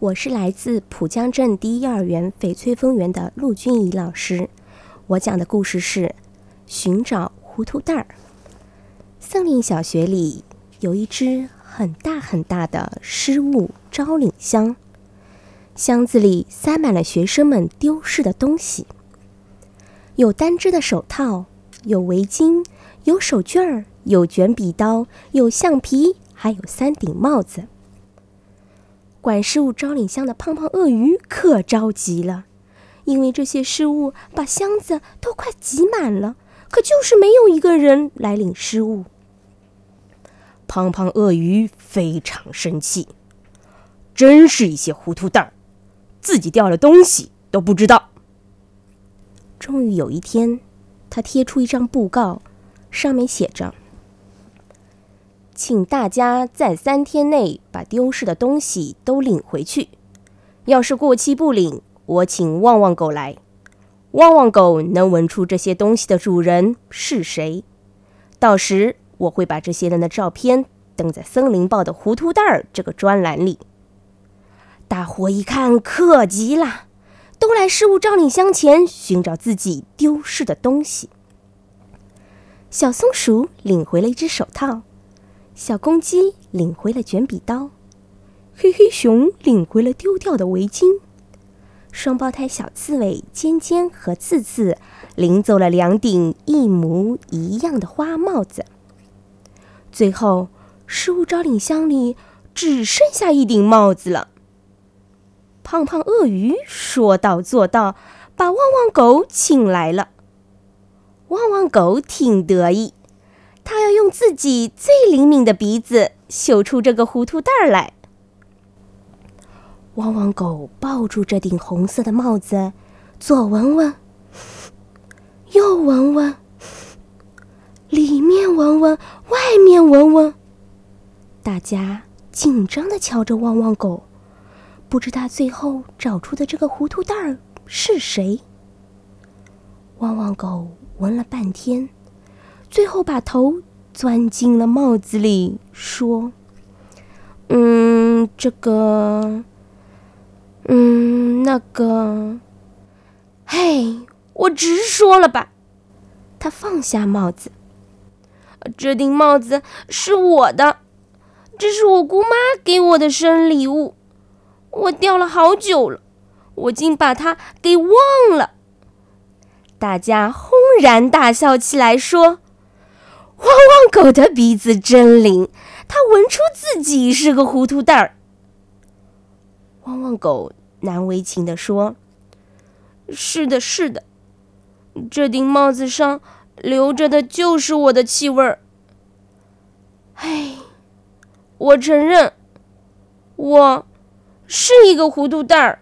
我是来自浦江镇第一幼儿园翡翠丰园的陆君怡老师。我讲的故事是寻找糊涂蛋儿。森林小学里有一只很大很大的失物招领箱，箱子里塞满了学生们丢失的东西，有单只的手套，有围巾，有手绢儿，有卷笔刀，有橡皮，还有三顶帽子。管事物招领箱的胖胖鳄鱼可着急了，因为这些失物把箱子都快挤满了，可就是没有一个人来领失物。胖胖鳄鱼非常生气，真是一些糊涂蛋儿，自己掉了东西都不知道。终于有一天，他贴出一张布告，上面写着。请大家在三天内把丢失的东西都领回去。要是过期不领，我请旺旺狗来。旺旺狗能闻出这些东西的主人是谁。到时我会把这些人的照片登在《森林报》的“糊涂蛋儿”这个专栏里。大伙一看，可急了，都来失物招领箱前寻找自己丢失的东西。小松鼠领回了一只手套。小公鸡领回了卷笔刀，黑黑熊领回了丢掉的围巾，双胞胎小刺猬尖尖和刺刺领走了两顶一模一样的花帽子。最后，失物招领箱里只剩下一顶帽子了。胖胖鳄鱼说到做到，把旺旺狗请来了。旺旺狗挺得意。自己最灵敏的鼻子嗅出这个糊涂蛋儿来。汪汪狗抱住这顶红色的帽子，左闻闻，右闻闻，里面闻闻，外面闻闻。大家紧张的瞧着汪汪狗，不知他最后找出的这个糊涂蛋儿是谁。汪汪狗闻了半天。最后把头钻进了帽子里，说：“嗯，这个，嗯，那个，嘿，我直说了吧。”他放下帽子，这顶帽子是我的，这是我姑妈给我的生日礼物，我掉了好久了，我竟把它给忘了。大家轰然大笑起来，说。汪汪狗的鼻子真灵，它闻出自己是个糊涂蛋儿。汪汪狗难为情地说：“是的，是的，这顶帽子上留着的就是我的气味儿。哎，我承认，我是一个糊涂蛋儿。”